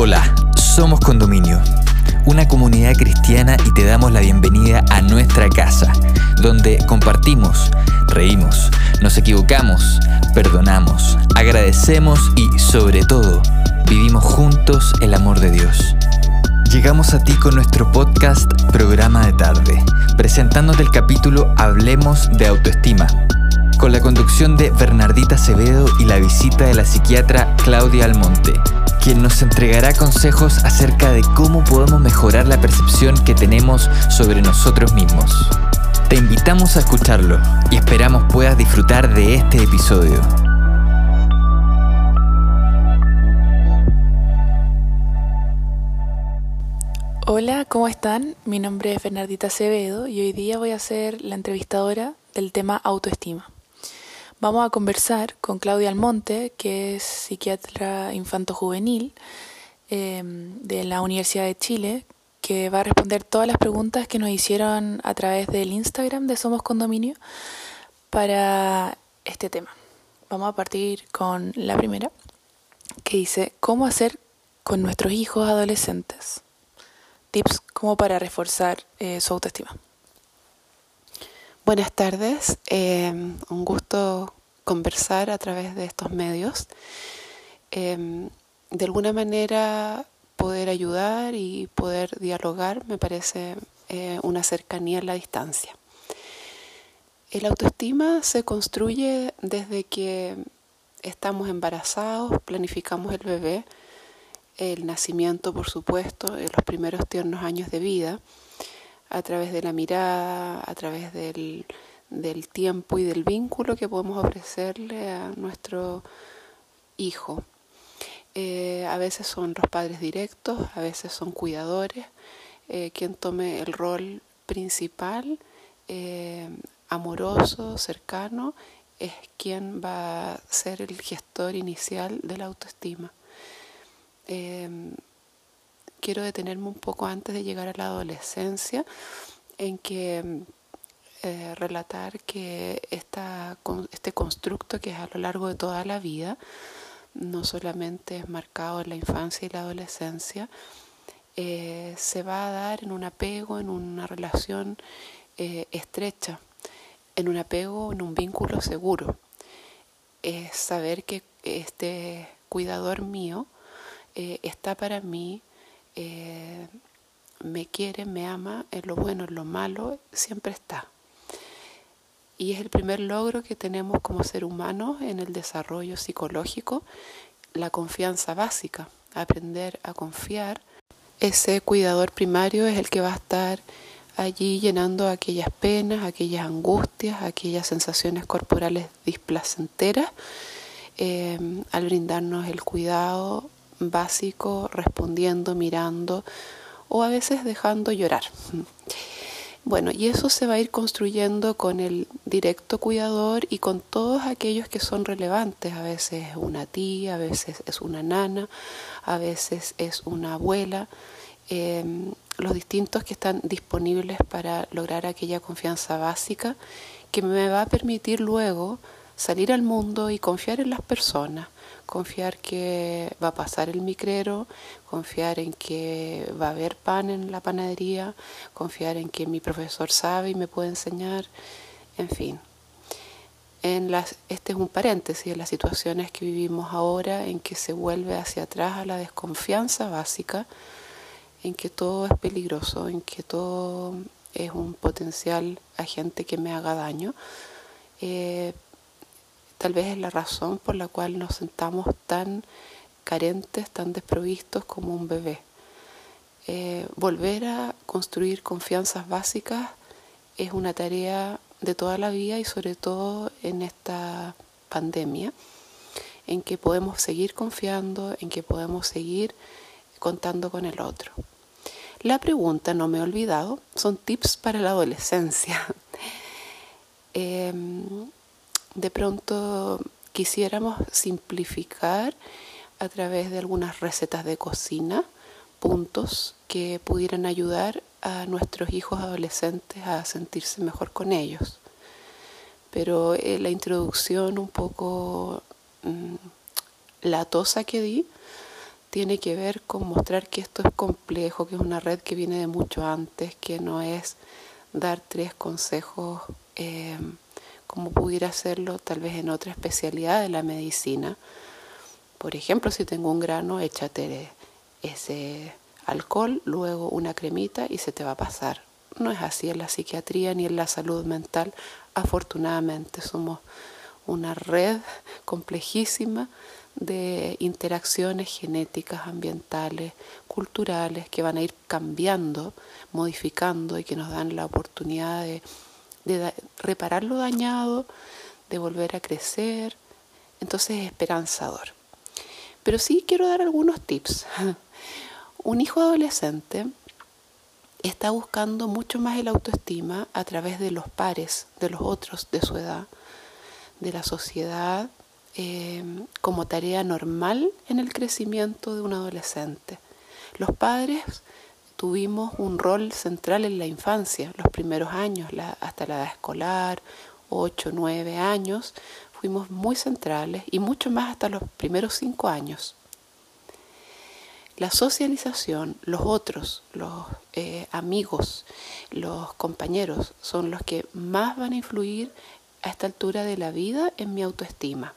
Hola, somos Condominio, una comunidad cristiana y te damos la bienvenida a nuestra casa, donde compartimos, reímos, nos equivocamos, perdonamos, agradecemos y, sobre todo, vivimos juntos el amor de Dios. Llegamos a ti con nuestro podcast Programa de Tarde, presentándote el capítulo Hablemos de Autoestima, con la conducción de Bernardita Acevedo y la visita de la psiquiatra Claudia Almonte quien nos entregará consejos acerca de cómo podemos mejorar la percepción que tenemos sobre nosotros mismos. Te invitamos a escucharlo y esperamos puedas disfrutar de este episodio. Hola, ¿cómo están? Mi nombre es Bernardita Acevedo y hoy día voy a ser la entrevistadora del tema autoestima. Vamos a conversar con Claudia Almonte, que es psiquiatra infanto-juvenil em, de la Universidad de Chile, que va a responder todas las preguntas que nos hicieron a través del Instagram de Somos Condominio para este tema. Vamos a partir con la primera, que dice, ¿cómo hacer con nuestros hijos adolescentes? Tips como para reforzar eh, su autoestima. Buenas tardes, em, un gusto conversar a través de estos medios. Em, de alguna manera poder ayudar y poder dialogar me parece eh, una cercanía en la distancia. El autoestima se construye desde que estamos embarazados, planificamos el bebé, el nacimiento por supuesto, en los primeros tiernos años de vida a través de la mirada, a través del, tiempo y del vínculo que podemos ofrecerle a nuestro hijo. Eh, a veces son los padres directos, a veces son cuidadores, eh, quien tome el rol principal, eh, amoroso, cercano, es quien va a ser el gestor inicial de la autoestima quiero detenerme un poco antes de llegar a la adolescencia, en que eh, relatar que este constructo que es a lo largo de toda la vida, no solamente es marcado en la infancia y la adolescencia, eh, se va a dar en un apego, en una relación eh, estrecha, en un apego, en un vínculo seguro. Es saber que este cuidador mío está para mí eh, me quiere, me ama, en lo bueno, en lo malo, siempre está. Y es el primer logro que tenemos como ser humano en el desarrollo psicológico, la confianza básica, aprender a confiar. Ese cuidador primario es el que va a estar allí llenando aquellas penas, aquellas angustias, aquellas sensaciones corporales displacenteras, eh, al brindarnos el cuidado básico, respondiendo, mirando o a veces dejando llorar. Bueno, y eso se va a ir construyendo con el directo cuidador y con todos aquellos que son relevantes. A veces es una tía, a veces es una nana, a veces es una abuela. Em, los distintos que están disponibles para lograr aquella confianza básica que me va a permitir luego salir al mundo y confiar en las personas confiar que va a pasar el micrero, confiar en que va a haber pan en la panadería, confiar en que mi profesor sabe y me puede enseñar, en fin. En las, este es un paréntesis en las situaciones que vivimos ahora, en que se vuelve hacia atrás a la desconfianza básica, en que todo es peligroso, en que todo es un potencial agente que me haga daño. Eh, Tal vez es la razón por la cual nos sentamos tan carentes, tan desprovistos como un bebé. Eh, volver a construir confianzas básicas es una tarea de toda la vida y sobre todo en esta pandemia, en que podemos seguir confiando, en que podemos seguir contando con el otro. La pregunta, no me he olvidado, son tips para la adolescencia. Em, de pronto quisiéramos simplificar a través de algunas recetas de cocina, puntos que pudieran ayudar a nuestros hijos adolescentes a sentirse mejor con ellos. Pero eh, la introducción un poco mm, latosa que di tiene que ver con mostrar que esto es complejo, que es una red que viene de mucho antes, que no es dar tres consejos eh, como pudiera hacerlo tal vez en otra especialidad de la medicina. Por ejemplo, si tengo un grano, échate ese alcohol, luego una cremita y se te va a pasar. No es así en la psiquiatría ni en la salud mental. Afortunadamente somos una red complejísima de interacciones genéticas, ambientales, culturales, que van a ir cambiando, modificando y que nos dan la oportunidad de, reparar lo dañado, de volver a crecer. Entonces es esperanzador. Pero sí quiero dar algunos tips. Un hijo adolescente está buscando mucho más el autoestima a través de los pares, de los otros de su edad, de la sociedad, eh, como tarea normal en el crecimiento de un adolescente. Los padres tuvimos un rol central en la infancia, los primeros años, hasta la edad escolar, 8, 9 años, fuimos muy centrales y mucho más hasta los primeros 5 años. La socialización, los otros, los eh, amigos, los compañeros, son los que más van a influir a esta altura de la vida en mi autoestima.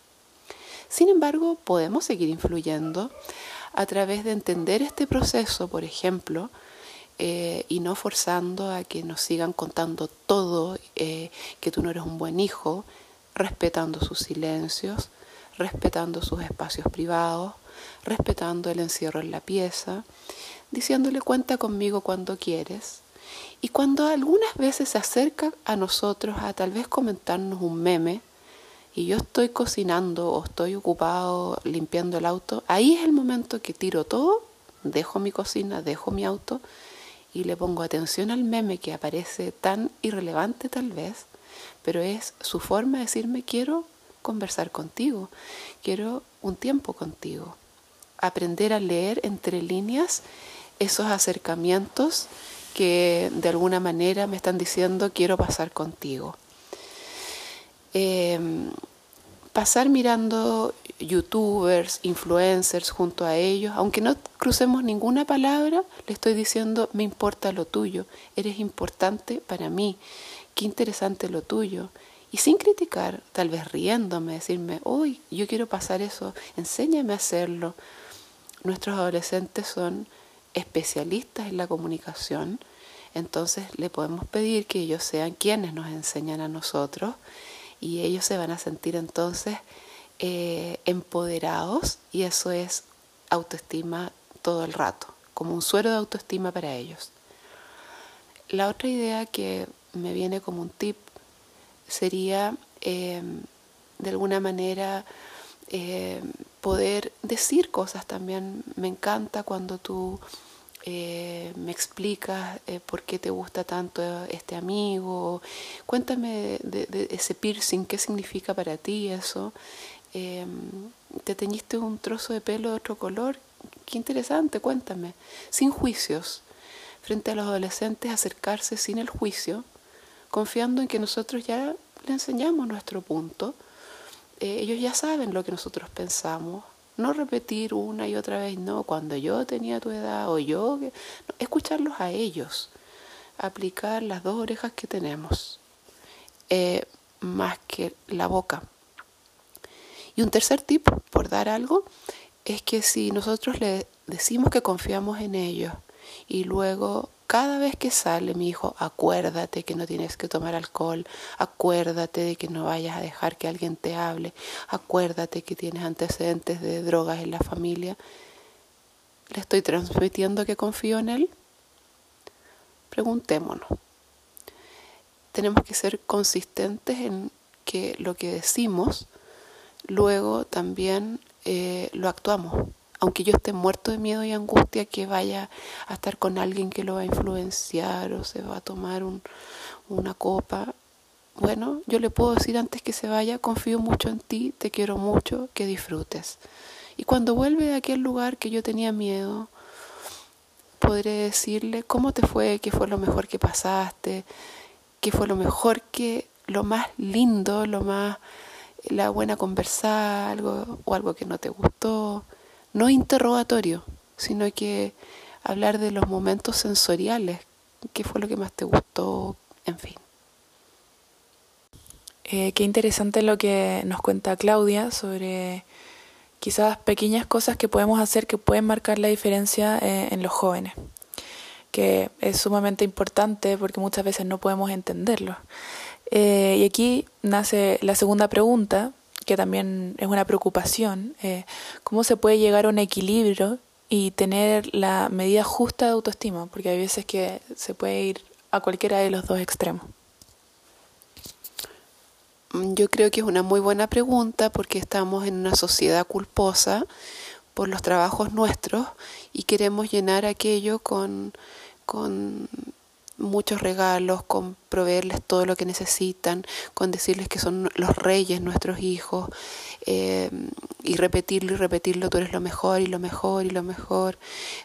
Sin embargo, podemos seguir influyendo a través de entender este proceso, por ejemplo, eh, y no forzando a que nos sigan contando todo, eh, que tú no eres un buen hijo, respetando sus silencios, respetando sus espacios privados, respetando el encierro en la pieza, diciéndole cuenta conmigo cuando quieres. Y cuando algunas veces se acerca a nosotros a tal vez comentarnos un meme, y yo estoy cocinando o estoy ocupado limpiando el auto, ahí es el momento que tiro todo, dejo mi cocina, dejo mi auto y le pongo atención al meme que aparece tan irrelevante tal vez, pero es su forma de decirme quiero conversar contigo, quiero un tiempo contigo, aprender a leer entre líneas esos acercamientos que de alguna manera me están diciendo quiero pasar contigo. Em, pasar mirando youtubers, influencers junto a ellos, aunque no crucemos ninguna palabra, le estoy diciendo, me importa lo tuyo, eres importante para mí, qué interesante lo tuyo. Y sin criticar, tal vez riéndome, decirme, uy, yo quiero pasar eso, enséñame a hacerlo. Nuestros adolescentes son especialistas en la comunicación, entonces le podemos pedir que ellos sean quienes nos enseñan a nosotros y ellos se van a sentir entonces eh, empoderados y eso es autoestima todo el rato, como un suero de autoestima para ellos. La otra idea que me viene como un tip sería em, de alguna manera em, poder decir cosas también. Me encanta cuando tú eh, me explicas eh, por qué te gusta tanto este amigo, cuéntame de, ese piercing, qué significa para ti eso, em, te teñiste un trozo de pelo de otro color, qué interesante, cuéntame, sin juicios, frente a los adolescentes acercarse sin el juicio, confiando en que nosotros ya le enseñamos nuestro punto, eh, ellos ya saben lo que nosotros pensamos, no repetir una y otra vez, no, cuando yo tenía tu edad o yo, escucharlos a ellos, aplicar las dos orejas que tenemos, eh, más que la boca. Y un tercer tipo, por dar algo, es que si nosotros le decimos que confiamos en ellos y luego cada vez que sale mi hijo, acuérdate que no tienes que tomar alcohol, acuérdate de que no vayas a dejar que alguien te hable, acuérdate que tienes antecedentes de drogas en la familia. ¿Le estoy transmitiendo que confío en él? Preguntémonos. Tenemos que ser consistentes en que lo que decimos, luego también eh, lo actuamos. Aunque yo esté muerto de miedo y angustia que vaya a estar con alguien que lo va a influenciar o se va a tomar una copa, bueno, yo le puedo decir antes que se vaya, confío mucho en ti, te quiero mucho, que disfrutes. Y cuando vuelve a aquel lugar que yo tenía miedo, podré decirle cómo te fue, qué fue lo mejor que pasaste, qué fue lo mejor que, lo más lindo, lo más, la buena conversar, algo o algo que no te gustó no interrogatorio, sino que hablar de los momentos sensoriales, qué fue lo que más te gustó, en fin. Eh, qué interesante lo que nos cuenta Claudia sobre quizás pequeñas cosas que podemos hacer que pueden marcar la diferencia eh, en los jóvenes, que es sumamente importante porque muchas veces no podemos entenderlo. Eh, y aquí nace la segunda pregunta, que también es una preocupación, ¿cómo se puede llegar a un equilibrio y tener la medida justa de autoestima? Porque hay veces que se puede ir a cualquiera de los dos extremos. Mm, yo creo que es una muy buena pregunta porque estamos en una sociedad culposa por los trabajos nuestros y queremos llenar aquello con, con muchos regalos, con proveerles todo lo que necesitan, con decirles que son los reyes nuestros hijos eh, y repetirlo y repetirlo, tú eres lo mejor y lo mejor y lo mejor,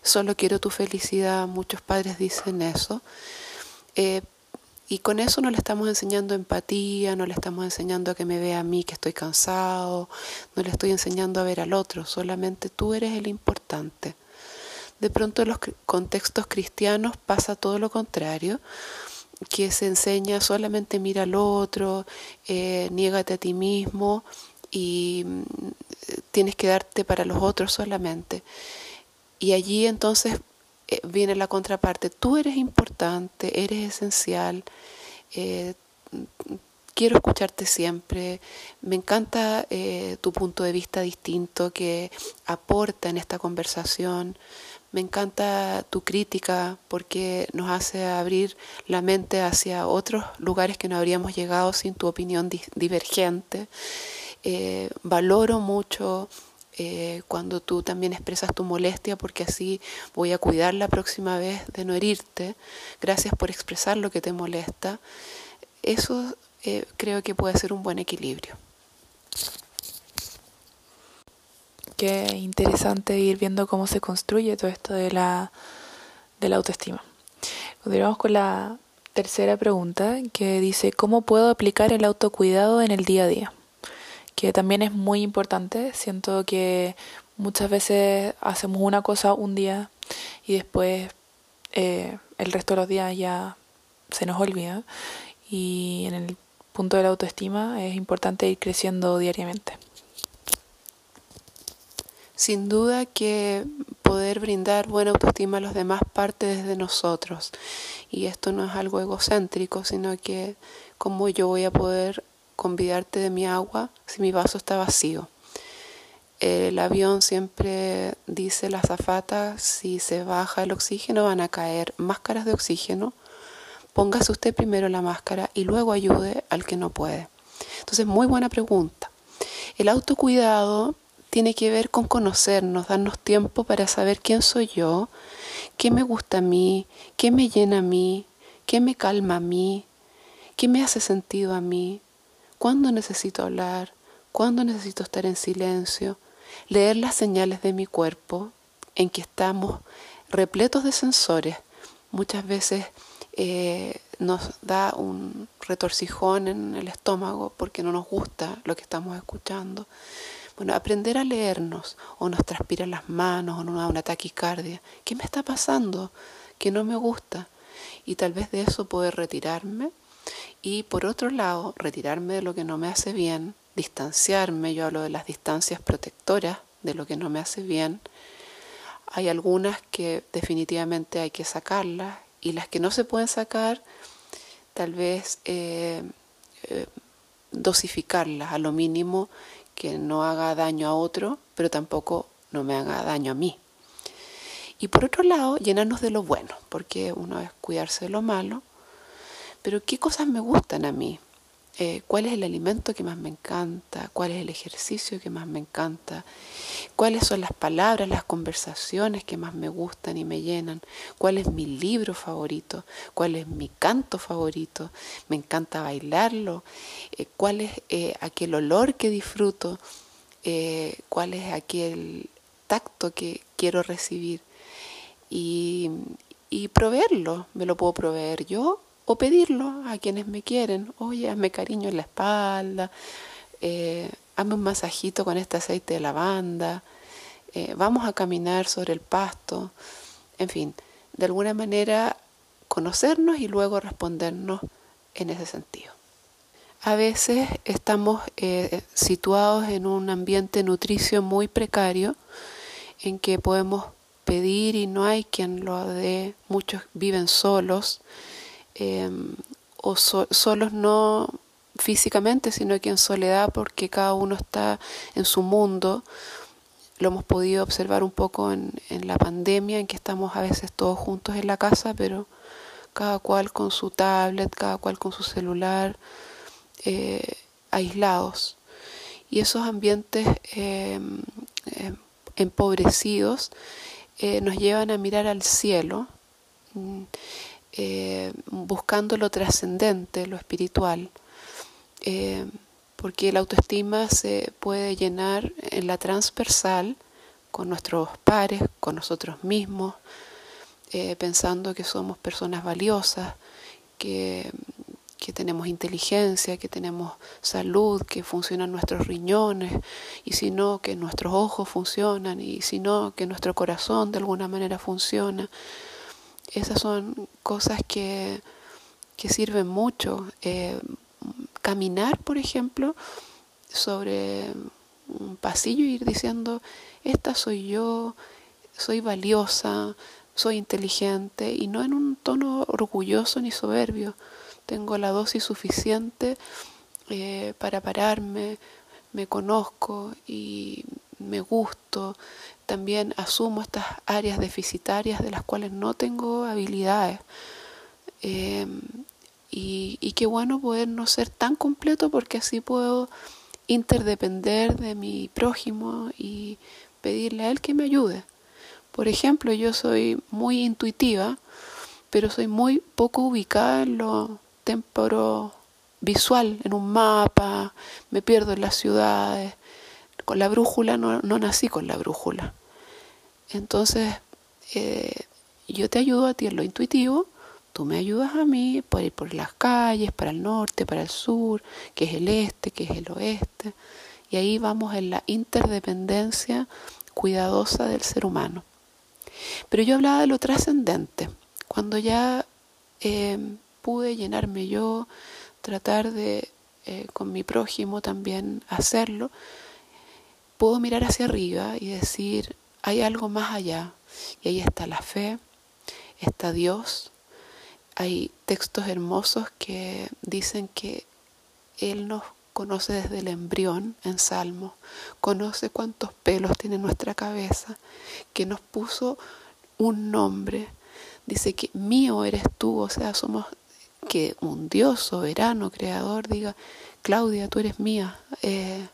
solo quiero tu felicidad, muchos padres dicen eso. Eh, y con eso no le estamos enseñando empatía, no le estamos enseñando a que me vea a mí que estoy cansado, no le estoy enseñando a ver al otro, solamente tú eres el importante. De pronto en los contextos cristianos pasa todo lo contrario, que se enseña solamente mira al otro, eh, niégate a ti mismo y mm, tienes que darte para los otros solamente. Y allí entonces eh, viene la contraparte, tú eres importante, eres esencial, eh, quiero escucharte siempre, me encanta eh, tu punto de vista distinto que aporta en esta conversación, me encanta tu crítica porque nos hace abrir la mente hacia otros lugares que no habríamos llegado sin tu opinión divergente. valoro mucho eh, cuando tú también expresas tu molestia, porque así voy a cuidar la próxima vez de no herirte. Gracias por expresar lo que te molesta. Eso eh, creo que puede ser un buen equilibrio. Qué interesante ir viendo cómo se construye todo esto de la, de la autoestima. Continuamos con la tercera pregunta que dice, ¿cómo puedo aplicar el autocuidado en el día a día? que también es muy importante. Siento que muchas veces hacemos una cosa un día y después eh, el resto de los días ya se nos olvida. Y en el punto de la autoestima es importante ir creciendo diariamente. Sin duda que poder brindar buena autoestima a los demás parte desde nosotros. Y esto no es algo egocéntrico, sino que como yo voy a poder convidarte de mi agua si mi vaso está vacío. El avión siempre dice la azafata, si se baja el oxígeno van a caer máscaras de oxígeno. Póngase usted primero la máscara y luego ayude al que no puede. Entonces, muy buena pregunta. El autocuidado tiene que ver con conocernos, darnos tiempo para saber quién soy yo, qué me gusta a mí, qué me llena a mí, qué me calma a mí, qué me hace sentido a mí, cuándo necesito hablar, cuándo necesito estar en silencio, leer las señales de mi cuerpo en que estamos repletos de sensores. Muchas veces eh, nos da un retorcijón en el estómago porque no nos gusta lo que estamos escuchando. Bueno, aprender a leernos, o nos transpiran las manos, o nos da una taquicardia. ¿Qué me está pasando? Que no me gusta. Y tal vez de eso poder retirarme y por otro lado, retirarme de lo que no me hace bien, distanciarme, yo hablo de las distancias protectoras de lo que no me hace bien. Hay algunas que definitivamente hay que sacarlas y las que no se pueden sacar, tal vez eh, eh, dosificarlas a lo mínimo que no haga daño a otro, pero tampoco no me haga daño a mí. Y por otro lado, llenarnos de lo bueno, porque uno es cuidarse de lo malo, pero ¿qué cosas me gustan a mí? Eh, ¿Cuál es el alimento que más me encanta? ¿Cuál es el ejercicio que más me encanta? ¿Cuáles son las palabras, las conversaciones que más me gustan y me llenan? ¿Cuál es mi libro favorito? ¿Cuál es mi canto favorito? ¿Me encanta bailarlo? Eh, ¿Cuál es eh, aquel olor que disfruto? ¿Cuál es aquel tacto que quiero recibir? Y, y proveerlo. ¿Me lo puedo proveer yo o pedirlo a quienes me quieren. Oye, hazme cariño en la espalda, eh, hazme un masajito con este aceite de lavanda, eh, vamos a caminar sobre el pasto, en fin, de alguna manera conocernos y luego respondernos en ese sentido. A veces estamos eh, situados en un ambiente nutricio muy precario en que podemos pedir y no hay quien lo dé, muchos viven solos em, o solos no físicamente, sino que en soledad porque cada uno está en su mundo. Lo hemos podido observar un poco en, la pandemia, en que estamos a veces todos juntos en la casa, pero cada cual con su tablet, cada cual con su celular, eh, aislados. Y esos ambientes em, em, empobrecidos eh, nos llevan a mirar al cielo, eh, buscando lo trascendente, lo espiritual, porque la autoestima se puede llenar en la transversal con nuestros pares, con nosotros mismos, pensando que somos personas valiosas, que que tenemos inteligencia, que tenemos salud, que funcionan nuestros riñones, y si no, que nuestros ojos funcionan, y si no, que nuestro corazón de alguna manera funciona. Esas son cosas que, que sirven mucho. Eh, caminar, por ejemplo, sobre un pasillo y ir diciendo, esta soy yo, soy valiosa, soy inteligente, y no en un tono orgulloso ni soberbio, tengo la dosis suficiente eh, para pararme, me conozco y me gusto, también asumo estas áreas deficitarias de las cuales no tengo habilidades. Em, y, qué bueno poder no ser tan completo porque así puedo interdepender de mi prójimo y pedirle a él que me ayude. Por ejemplo, yo soy muy intuitiva, pero soy muy poco ubicada en lo temporo visual, en un mapa, me pierdo en las ciudades. Con la brújula no, nací con la brújula. Entonces, eh, yo te ayudo a ti en lo intuitivo, tú me ayudas a mí por ir por las calles, para el norte, para el sur, que es el este, que es el oeste. Y ahí vamos en la interdependencia cuidadosa del ser humano. Pero yo hablaba de lo trascendente, cuando ya eh, pude llenarme yo, tratar de eh, con mi prójimo también hacerlo, puedo mirar hacia arriba y decir, hay algo más allá. Y ahí está la fe, está Dios. Hay textos hermosos que dicen que Él nos conoce desde el embrión en Salmo, conoce cuántos pelos tiene nuestra cabeza, que nos puso un nombre. Dice que mío eres tú, o sea, somos que un Dios soberano, creador, diga, Claudia, tú eres mía. Eh,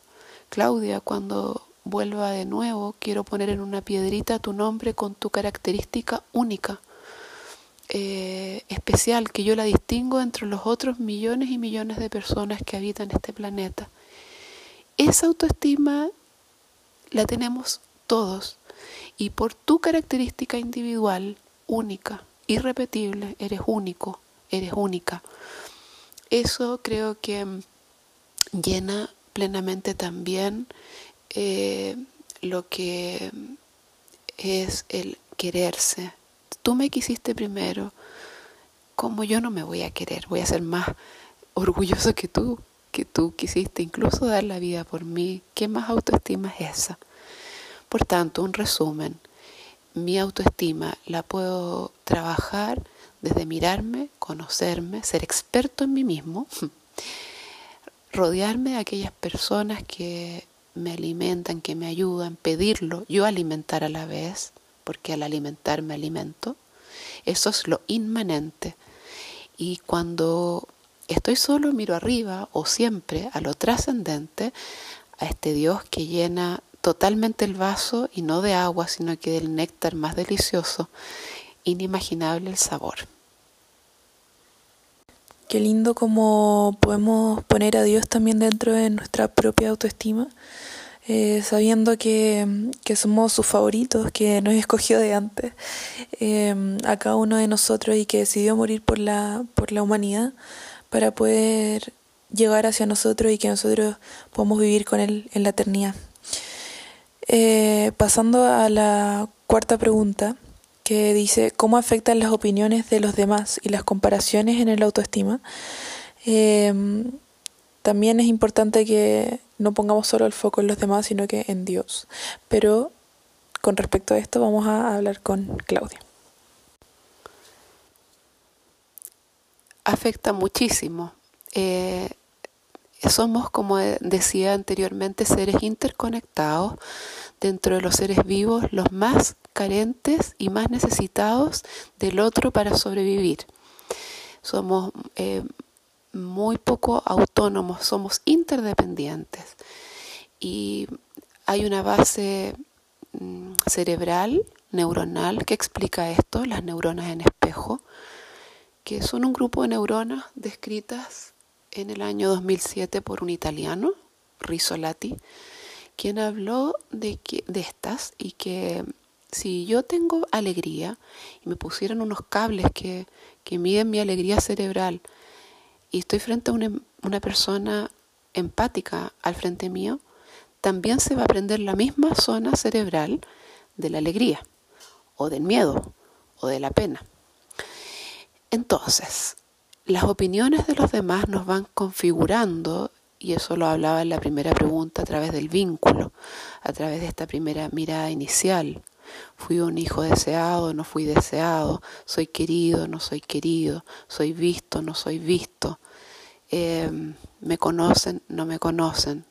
Claudia, cuando vuelva de nuevo, quiero poner en una piedrita tu nombre con tu característica única, eh, especial, que yo la distingo entre los otros millones y millones de personas que habitan este planeta. Esa autoestima la tenemos todos y por tu característica individual, única, irrepetible, eres único, eres única. Eso creo que llena plenamente también eh, lo que es el quererse. Tú me quisiste primero, como yo no me voy a querer, voy a ser más orgulloso que tú, que tú quisiste incluso dar la vida por mí. ¿Qué más autoestima es esa? Por tanto, un resumen, mi autoestima la puedo trabajar desde mirarme, conocerme, ser experto en mí mismo, rodearme de aquellas personas que me alimentan, que me ayudan, pedirlo, yo alimentar a la vez, porque al alimentar me alimento, eso es lo inmanente. Y cuando estoy solo miro arriba o siempre a lo trascendente, a este Dios que llena totalmente el vaso y no de agua, sino que del néctar más delicioso, inimaginable el sabor. Qué lindo como podemos poner a Dios también dentro de nuestra propia autoestima, eh, sabiendo que, somos sus favoritos, que nos escogió de antes eh, a cada uno de nosotros y que decidió morir por la, por la humanidad para poder llegar hacia nosotros y que nosotros podamos vivir con Él en la eternidad. Eh, pasando a la cuarta pregunta, que dice, ¿cómo afectan las opiniones de los demás y las comparaciones en el autoestima? Eh, también es importante que no pongamos solo el foco en los demás, sino que en Dios. Pero con respecto a esto vamos a hablar con Claudia. Afecta muchísimo. Eh, somos, como decía anteriormente, seres interconectados dentro de los seres vivos, los más carentes y más necesitados del otro para sobrevivir. Somos eh, muy poco autónomos, somos interdependientes. Y hay una base mm, cerebral, neuronal, que explica esto, las neuronas en espejo, que son un grupo de neuronas descritas en el año 2007 por un italiano, Risolati, quien habló de, que, de estas y que si yo tengo alegría y me pusieran unos cables que, miden mi alegría cerebral, y estoy frente a una, persona empática al frente mío, también se va a prender la misma zona cerebral de la alegría, o del miedo, o de la pena. Entonces, las opiniones de los demás nos van configurando, y eso lo hablaba en la primera pregunta a través del vínculo, a través de esta primera mirada inicial. Fui un hijo deseado, no fui deseado, soy querido, no soy querido, soy visto, no soy visto, Em, me conocen, no me conocen.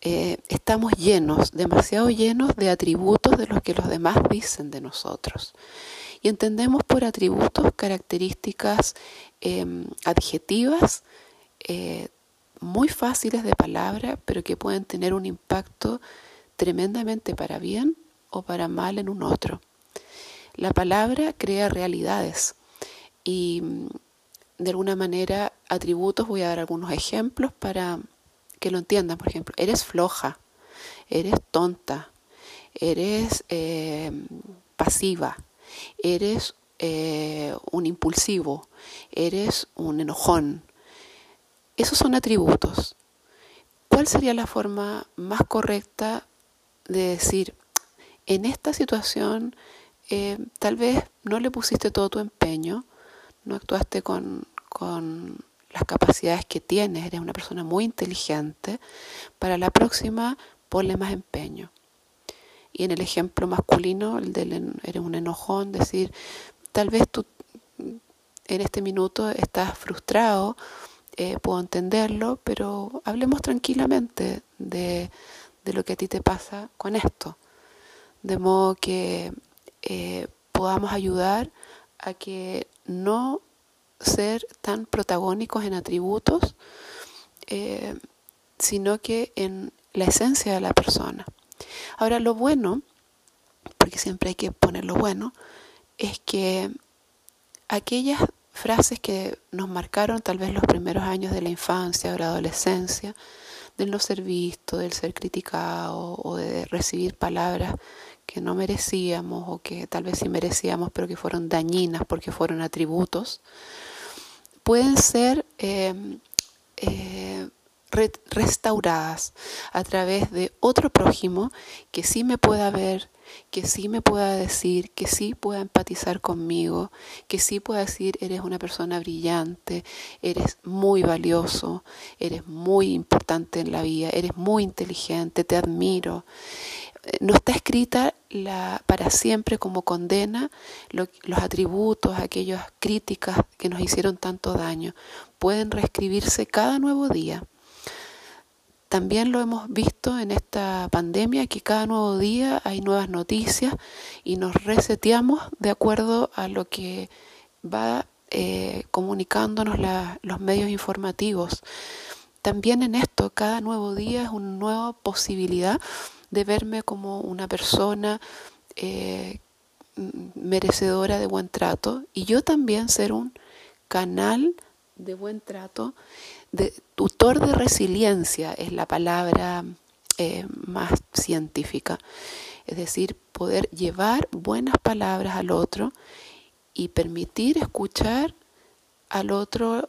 Eh, estamos llenos, demasiado llenos de atributos de los que los demás dicen de nosotros. Y entendemos por atributos características em, adjetivas eh, muy fáciles de palabra, pero que pueden tener un impacto tremendamente para bien o para mal en un otro. La palabra crea realidades y de alguna manera atributos, voy a dar algunos ejemplos para que lo entiendan. Por ejemplo, eres floja, eres tonta, eres eh, pasiva, eres eh, un impulsivo, eres un enojón. Esos son atributos. ¿Cuál sería la forma más correcta de decir, en esta situación eh, tal vez no le pusiste todo tu empeño, no actuaste con, con las capacidades que tienes, eres una persona muy inteligente, para la próxima ponle más empeño. Y en el ejemplo masculino, el del eres un enojón, decir, tal vez tú en este minuto estás frustrado, eh, puedo entenderlo, pero hablemos tranquilamente de, de, lo que a ti te pasa con esto, de modo que eh, podamos ayudar a que no ser tan protagónicos en atributos, eh, sino que en la esencia de la persona. Ahora, lo bueno, porque siempre hay que poner lo bueno, es que aquellas frases que nos marcaron tal vez los primeros años de la infancia o la adolescencia, del no ser visto, del ser criticado o de recibir palabras que no merecíamos o que tal vez sí merecíamos pero que fueron dañinas porque fueron atributos, pueden ser eh, eh, restauradas a través de otro prójimo que sí me pueda ver, que sí me pueda decir, que sí pueda empatizar conmigo, que sí pueda decir, eres una persona brillante, eres muy valioso, eres muy importante en la vida, eres muy inteligente, te admiro no está escrita la, para siempre como condena los atributos, aquellas críticas que nos hicieron tanto daño. Pueden reescribirse cada nuevo día. También lo hemos visto en esta pandemia, que cada nuevo día hay nuevas noticias y nos reseteamos de acuerdo a lo que va eh, comunicándonos los medios informativos. También en esto, cada nuevo día es una nueva posibilidad de verme como una persona eh, merecedora de buen trato y yo también ser un canal de buen trato, de tutor de resiliencia es la palabra eh, más científica, es decir, poder llevar buenas palabras al otro y permitir escuchar al otro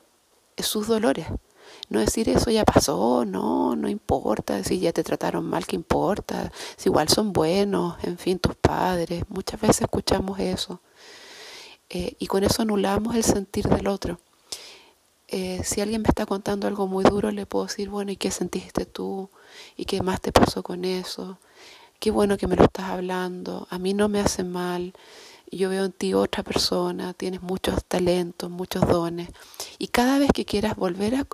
sus dolores, No decir eso ya pasó, no, no importa, si ya te trataron mal, ¿qué importa? Si igual son buenos, en fin, tus padres. Muchas veces escuchamos eso. Eh, y con eso anulamos el sentir del otro. Eh, si alguien me está contando algo muy duro, le puedo decir, bueno, ¿y qué sentiste tú? ¿Y qué más te pasó con eso? Qué bueno que me lo estás hablando. A mí no me hace mal. Yo veo en ti otra persona, tienes muchos talentos, muchos dones. Y cada vez que quieras volver a,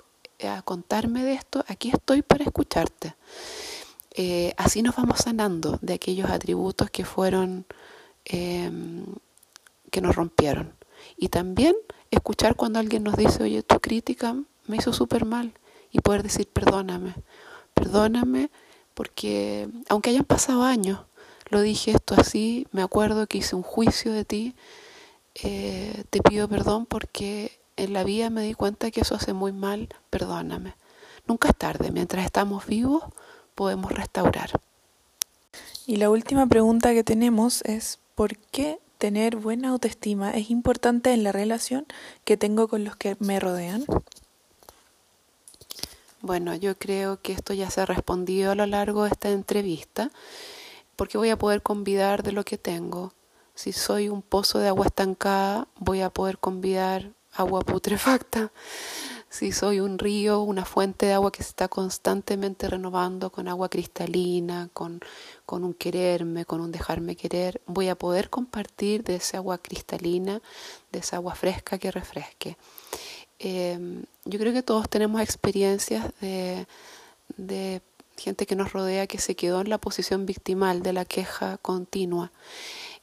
contarme de esto, aquí estoy para escucharte. Eh, así nos vamos sanando de aquellos atributos que fueron, em, que nos rompieron. Y también escuchar cuando alguien nos dice, oye, tu crítica me hizo súper mal. Y poder decir, perdóname, perdóname, porque aunque hayan pasado años, lo dije esto así, me acuerdo que hice un juicio de ti, eh, te pido perdón porque en la vida me di cuenta que eso hace muy mal, perdóname. Nunca es tarde, mientras estamos vivos podemos restaurar. Y la última pregunta que tenemos es, ¿por qué tener buena autoestima es importante en la relación que tengo con los que me rodean? Bueno, yo creo que esto ya se ha respondido a lo largo de esta entrevista, porque voy a poder convidar de lo que tengo. Si soy un pozo de agua estancada, voy a poder convidar agua putrefacta si soy un río, una fuente de agua que se está constantemente renovando con agua cristalina, con, con un quererme, con un dejarme querer, voy a poder compartir de esa agua cristalina, de esa agua fresca que refresque. Em, yo creo que todos tenemos experiencias de, de gente que nos rodea que se quedó en la posición victimal de la queja continua.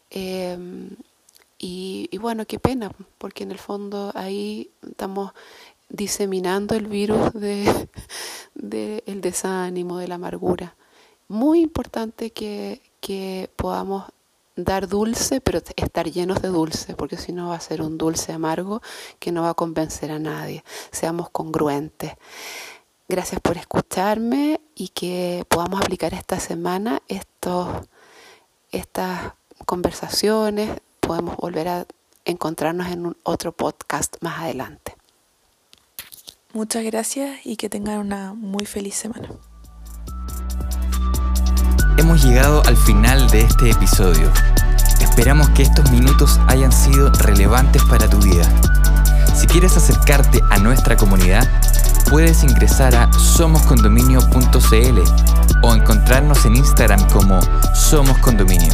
Em, y, bueno, qué pena, porque en el fondo ahí estamos diseminando el virus de, el desánimo, de la amargura. Muy importante que, que podamos dar dulce, pero estar llenos de dulce, porque si no va a ser un dulce amargo que no va a convencer a nadie. Seamos congruentes. Gracias por escucharme y que podamos aplicar esta semana estos, estas conversaciones. Podemos volver a encontrarnos en un otro podcast más adelante. Muchas gracias y que tengan una muy feliz semana. Hemos llegado al final de este episodio. Esperamos que estos minutos hayan sido relevantes para tu vida. Si quieres acercarte a nuestra comunidad, puedes ingresar a somoscondominio.cl o encontrarnos en Instagram como Somos Condominio.